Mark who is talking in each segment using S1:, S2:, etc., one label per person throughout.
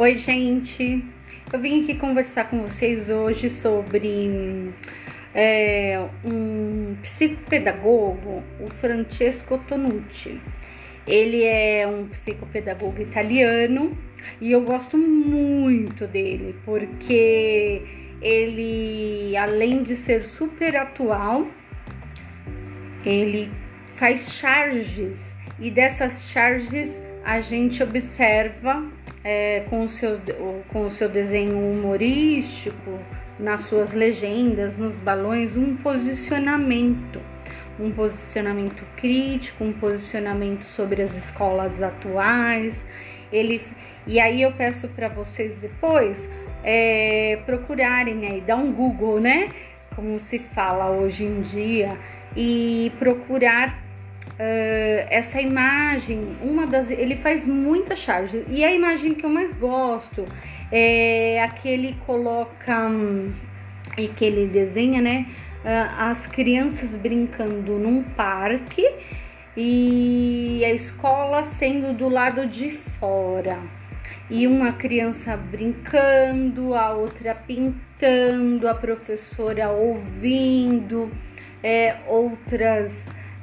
S1: Oi, gente. Eu vim aqui conversar com vocês hoje sobre é, um psicopedagogo, o Francesco Tonucci. Ele é um psicopedagogo italiano e eu gosto muito dele porque ele, além de ser super atual, ele faz charges e dessas charges a gente observa é, com, o seu, com o seu desenho humorístico, nas suas legendas, nos balões, um posicionamento, um posicionamento crítico, um posicionamento sobre as escolas atuais. Ele, e aí eu peço para vocês depois é, procurarem aí, dar um Google, né? Como se fala hoje em dia, e procurar uh, essa imagem, uma das. Ele faz muita charge. E a imagem que eu mais gosto é a que ele coloca um, e que ele desenha, né? Uh, as crianças brincando num parque e a escola sendo do lado de fora. E uma criança brincando, a outra pintando, a professora ouvindo, é, outras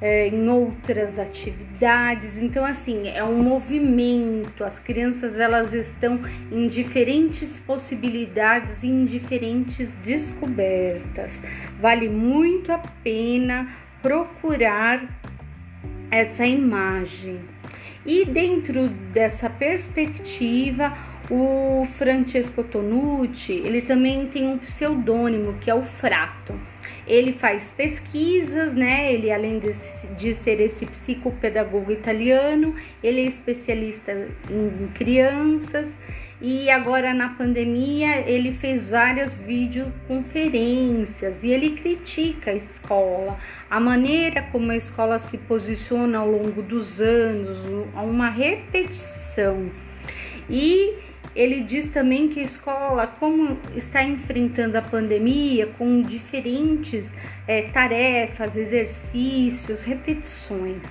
S1: é, em outras atividades. Então, assim, é um movimento. As crianças elas estão em diferentes possibilidades, em diferentes descobertas. Vale muito a pena procurar essa imagem. E dentro dessa perspectiva, o Francesco Tonucci, ele também tem um pseudônimo que é o Frato. Ele faz pesquisas, né? Ele, além de, de ser esse psicopedagogo italiano, ele é especialista em crianças e agora na pandemia ele fez várias videoconferências e ele critica a escola, a maneira como a escola se posiciona ao longo dos anos, uma repetição. E ele diz também que a escola, como está enfrentando a pandemia, com diferentes é, tarefas, exercícios, repetições.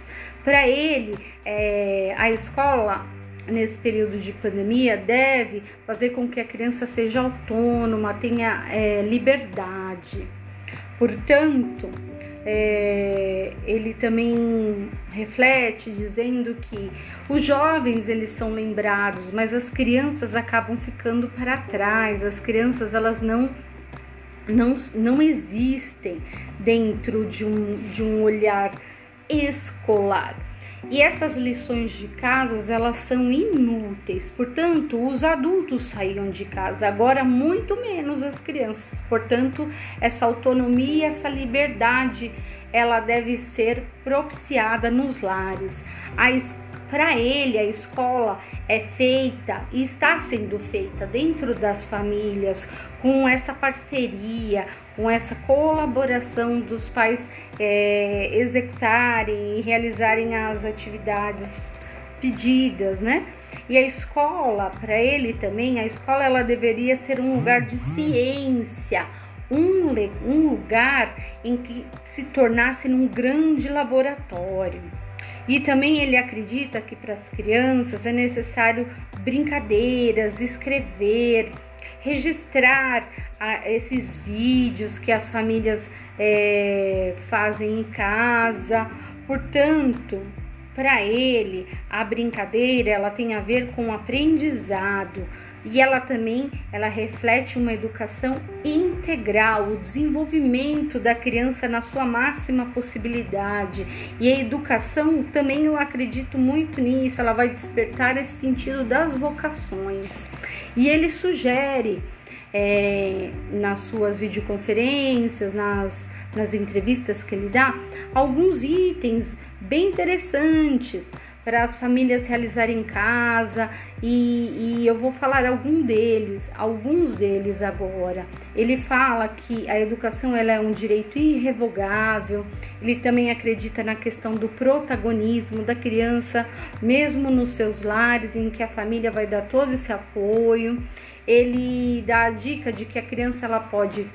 S1: Para ele, é, a escola nesse período de pandemia deve fazer com que a criança seja autônoma, tenha é, liberdade. Portanto, é, ele também reflete dizendo que os jovens eles são lembrados, mas as crianças acabam ficando para trás. As crianças elas não não, não existem dentro de um, de um olhar escolar. E essas lições de casas, elas são inúteis. Portanto, os adultos saíam de casa, agora muito menos as crianças. Portanto, essa autonomia, essa liberdade, ela deve ser propiciada nos lares. Para ele, a escola é feita e está sendo feita dentro das famílias, com essa parceria, com essa colaboração dos pais é, executarem e realizarem as atividades pedidas, né? E a escola, para ele também, a escola ela deveria ser um lugar de ciência, um, um lugar em que se tornasse um grande laboratório. E também ele acredita que para as crianças é necessário brincadeiras, escrever, registrar ah, esses vídeos que as famílias é, fazem em casa. Portanto, para ele, a brincadeira ela tem a ver com o aprendizado e ela também ela reflete uma educação integral, o desenvolvimento da criança na sua máxima possibilidade. E a educação também eu acredito muito nisso, ela vai despertar esse sentido das vocações. E ele sugere é, nas suas videoconferências, nas, nas entrevistas que ele dá, alguns itens bem interessantes para as famílias realizarem em casa e, e, eu vou falar algum deles, alguns deles agora. Ele fala que a educação ela é um direito irrevogável. Ele também acredita na questão do protagonismo da criança, mesmo nos seus lares, em que a família vai dar todo esse apoio. Ele dá a dica de que a criança ela pode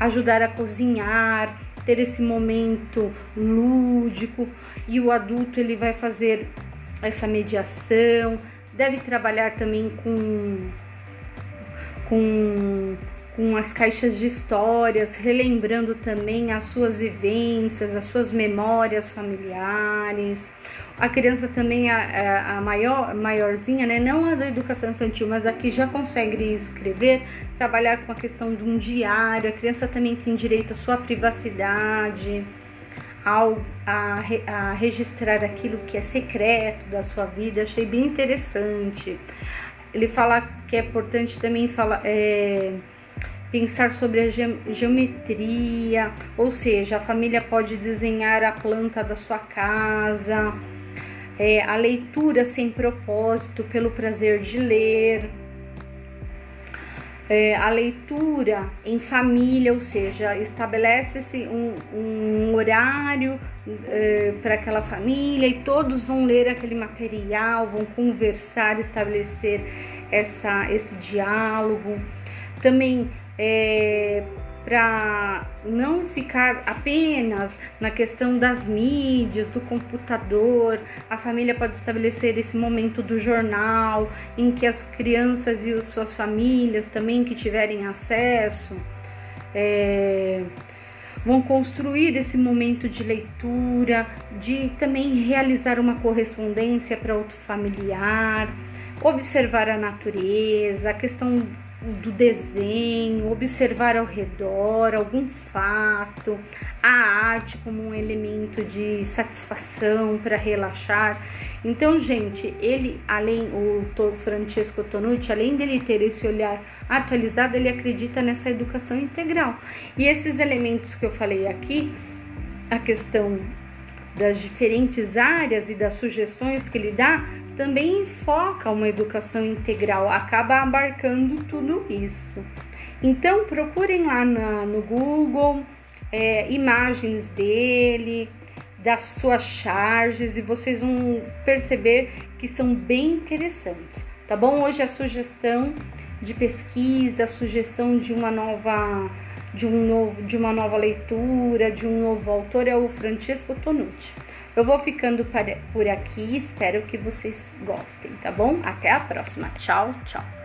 S1: ajudar a cozinhar, ter esse momento lúdico e o adulto ele vai fazer essa mediação, deve trabalhar também com com, com as caixas de histórias, relembrando também as suas vivências, as suas memórias familiares. A criança também, a, a maior, maiorzinha, né? não a da educação infantil, mas a que já consegue escrever, trabalhar com a questão de um diário. A criança também tem direito à sua privacidade, ao, a, a registrar aquilo que é secreto da sua vida. Achei bem interessante. Ele fala que é importante também falar. É, pensar sobre a geometria, ou seja, a família pode desenhar a planta da sua casa, é, a leitura sem propósito, pelo prazer de ler, é, a leitura em família, ou seja, estabelece-se um, um, horário é, para aquela família e todos vão ler aquele material, vão conversar, estabelecer essa, esse diálogo. Também é, para não ficar apenas na questão das mídias, do computador. A família pode estabelecer esse momento do jornal, em que as crianças e as suas famílias também que tiverem acesso é, vão construir esse momento de leitura, de também realizar uma correspondência para outro familiar, observar a natureza, a questão do desenho, observar ao redor algum fato, a arte como um elemento de satisfação para relaxar. Então, gente, ele, além o Francesco Tonucci, além dele ter esse olhar atualizado, ele acredita nessa educação integral. E esses elementos que eu falei aqui, a questão das diferentes áreas e das sugestões que ele dá, também foca uma educação integral, acaba abarcando tudo isso. Então procurem lá na, no Google é, imagens dele, das suas charges e vocês vão perceber que são bem interessantes, tá bom? Hoje a sugestão de pesquisa, a sugestão de uma nova de um novo de uma nova leitura, de um novo autor é o Francesco Tonucci. Eu vou ficando por aqui, espero que vocês gostem, tá bom? Até a próxima. Tchau, tchau.